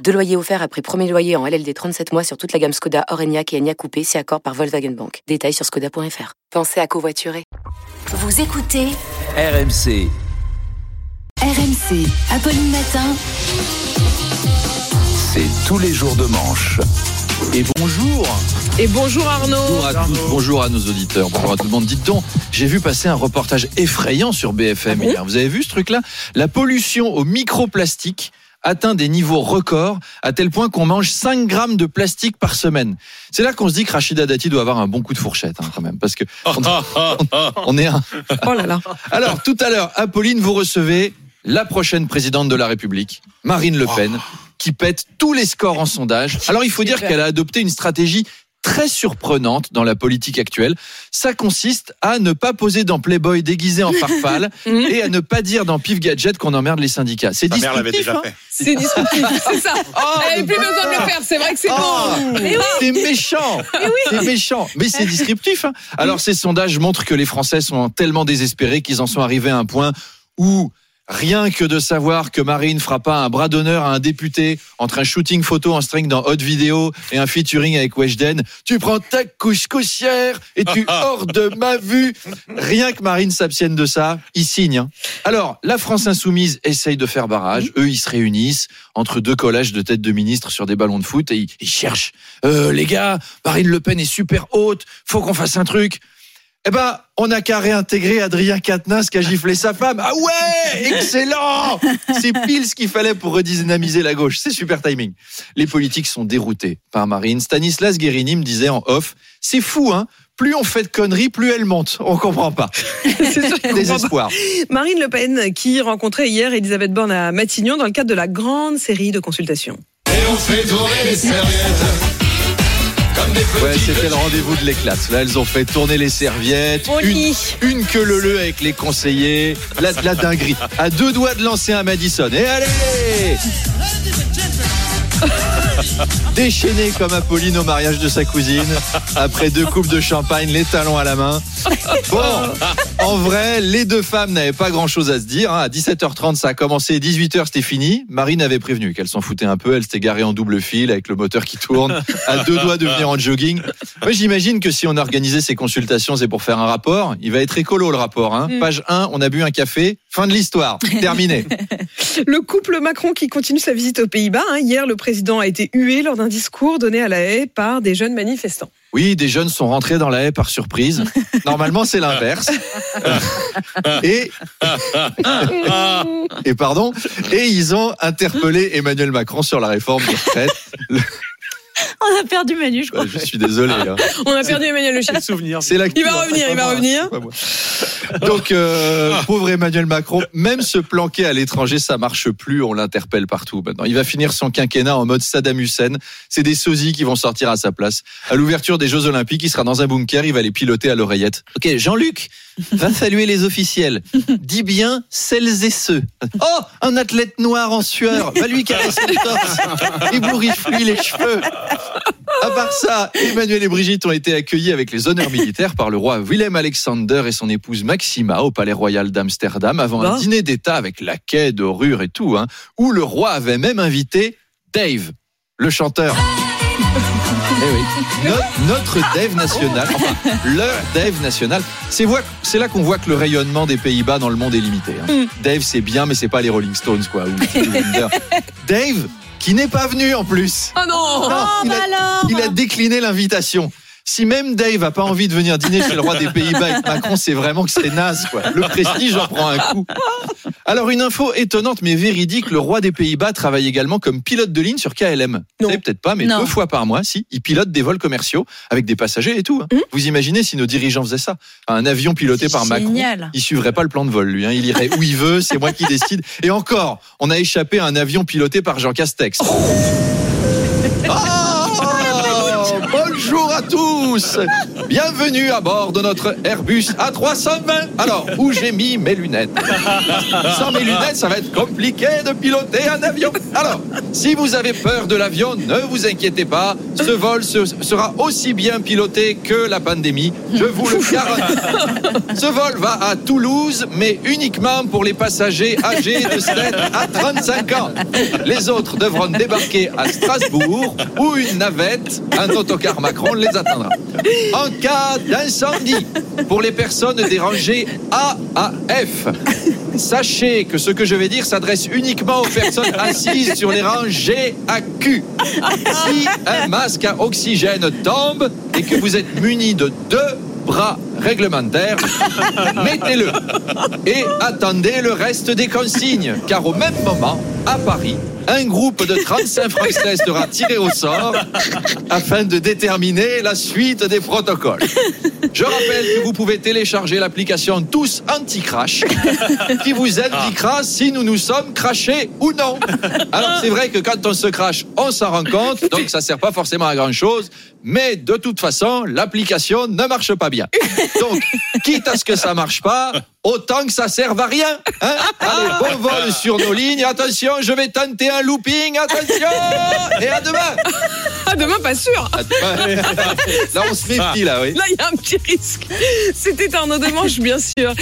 Deux loyers offerts après premier loyer en LLD 37 mois sur toute la gamme Skoda, Orenia et Enya Coupé, si accord par Volkswagen Bank. Détails sur skoda.fr. Pensez à covoiturer. Vous écoutez RMC. RMC, Apolline Matin. C'est tous les jours de manche. Et bonjour Et bonjour Arnaud Bonjour à tous, bonjour à nos auditeurs, bonjour à tout le monde. Dites donc, j'ai vu passer un reportage effrayant sur BFM Ah bon hier. Vous avez vu ce truc-là? La pollution au microplastique atteint des niveaux records à tel point qu'on mange 5 grammes de plastique par semaine. C'est là qu'on se dit que Rachida Dati doit avoir un bon coup de fourchette hein, quand même parce que on, on est un... Oh là là Alors tout à l'heure, Apolline, vous recevez la prochaine présidente de la République, Marine Le Pen, qui pète tous les scores en sondage. Alors il faut dire qu'elle a adopté une stratégie très surprenante dans la politique actuelle. Ça consiste à ne pas poser dans Playboy déguisé en farfalle et à ne pas dire dans Pif Gadget qu'on emmerde les syndicats. C'est Ta mère l'avait disruptif, déjà hein. fait. C'est disruptif, c'est ça Oh, Elle le n'avait plus besoin de le faire, c'est vrai que c'est Oh, bon oui. c'est méchant, c'est méchant, mais c'est disruptif. hein. Alors ces sondages montrent que les Français sont tellement désespérés qu'ils en sont arrivés à un point où rien que de savoir que Marine fera pas un bras d'honneur à un député entre un shooting photo en string dans Hot Vidéo et un featuring avec Weshden, tu prends ta couscoussière et tu hors de ma vue. Rien que Marine s'abstienne de ça, il signe. hein. Alors la France insoumise essaye de faire barrage. Eux, ils se réunissent entre deux collages de têtes de ministres sur des ballons de foot et ils, ils cherchent. Euh, les gars, Marine Le Pen est super haute, faut qu'on fasse un truc. Eh ben, on n'a qu'à réintégrer Adrien Quatennens qui a giflé sa femme. Ah ouais, excellent C'est pile ce qu'il fallait pour redynamiser la gauche. C'est super timing. Les politiques sont déroutés par Marine. Stanislas Guérini me disait en off, c'est fou, hein plus on fait de conneries, plus elle monte. On comprend pas. C'est Désespoir. Marine Le Pen qui rencontrait hier Elisabeth Borne à Matignon dans le cadre de la grande série de consultations. Ouais, c'était le rendez-vous de l'éclate. Là, elles ont fait tourner les serviettes. Une, une queue leu avec les conseillers. La, la dinguerie. À deux doigts de lancer un Madison. Et allez Déchaîné comme Apolline au mariage de sa cousine. Après deux coupes de champagne, les talons à la main. Bon, en vrai, les deux femmes n'avaient pas grand chose à se dire. hein. À 17h30, ça a commencé. 18h, c'était fini. Marine avait prévenu qu'elle s'en foutait un peu. Elle s'était garée en double fil avec le moteur qui tourne. À deux doigts de venir en jogging. Moi, j'imagine que si on organisait ces consultations, c'est pour faire un rapport. Il va être écolo, le rapport. Hein. Page 1, on a bu un café. Fin de l'histoire. Terminé. Le couple Macron qui continue sa visite aux Pays-Bas. hein. Hier, le président a été hué lors d'un discours donné à la haie par des jeunes manifestants. Oui, des jeunes sont rentrés dans la haie par surprise. Normalement, c'est l'inverse. Et, et pardon, et ils ont interpellé Emmanuel Macron sur la réforme des retraites. On a perdu Manu, je crois. Je suis désolé. hein. On a perdu Emmanuel Le Chef. souvenir. C'est la Il va revenir, il va revenir. Donc, euh, pauvre Emmanuel Macron, même se planquer à l'étranger, ça marche plus. On l'interpelle partout maintenant. Il va finir son quinquennat en mode Saddam Hussein. C'est des sosies qui vont sortir à sa place. À l'ouverture des Jeux Olympiques, il sera dans un bunker. Il va les piloter à l'oreillette. Ok, Jean-Luc, va saluer les officiels. Dis bien celles et ceux. Oh, un athlète noir en sueur. Va lui caresser le torse. Ébouriffe-lui les cheveux. À part ça, Emmanuel et Brigitte ont été accueillis avec les honneurs militaires par le roi Willem Alexander et son épouse Maxima au palais royal d'Amsterdam avant un Bah. dîner d'État avec laquais, dorure et tout, hein, où le roi avait même invité Dave, le chanteur. Eh oui. No- notre Dave national, enfin leur Dave national. C'est c'est là qu'on voit que le rayonnement des Pays-Bas dans le monde est limité. hein. Dave, c'est bien, mais c'est pas les Rolling Stones, quoi. ou. Dave, qui n'est pas venu en plus. Oh non Non, il, bah a, alors il a décliné l'invitation. Si même Dave a pas envie de venir dîner chez le roi des Pays-Bas avec Macron, c'est vraiment que c'est naze, quoi. Le prestige en prend un coup. Alors, une info étonnante mais véridique, le roi des Pays-Bas travaille également comme pilote de ligne sur KLM. Non. peut-être pas, mais Non. deux fois par mois, si, il pilote des vols commerciaux avec des passagers et tout. hein. Vous imaginez si nos dirigeants faisaient ça? Un avion piloté par Macron. Génial. Il suivrait pas le plan de vol, lui. hein. Il irait où il veut, c'est moi qui décide. Et encore, on a échappé à un avion piloté par Jean Castex. Oh, bonjour à tous Bienvenue à bord de notre Airbus A320. Alors, où j'ai mis mes lunettes? Sans mes lunettes, ça va être compliqué de piloter un avion. Alors, si vous avez peur de l'avion, ne vous inquiétez pas. Ce vol se- sera aussi bien piloté que la pandémie. Je vous le garantis. Ce vol va à Toulouse, mais uniquement pour les passagers âgés de 7 à 35 ans. Les autres devront débarquer à Strasbourg où une navette, un autocar Macron, les attendra. En cas d'incendie, pour les personnes dérangées A à F, sachez que ce que je vais dire s'adresse uniquement aux personnes assises sur les rangs G à Q. Si un masque à oxygène tombe et que vous êtes muni de deux bras réglementaires, mettez-le et attendez le reste des consignes, car au même moment, à Paris, un groupe de 35 Français sera tiré au sort afin de déterminer la suite des protocoles. Je rappelle que vous pouvez télécharger l'application Tous Anti-Crash qui vous indiquera si nous nous sommes crachés ou non. Alors c'est vrai que quand on se crache, on s'en rend compte, donc ça sert pas forcément à grand chose, mais de toute façon, l'application ne marche pas bien. Donc, quitte à ce que ça marche pas, autant que ça serve à rien. Hein Allez, bon vol sur nos lignes. Attention, je vais tenter un looping. Attention et à demain. Ah, demain, pas sûr. À demain. Là, on se méfie là, oui. Là, il y a un petit risque. C'était Arnaud Demanche, bien sûr.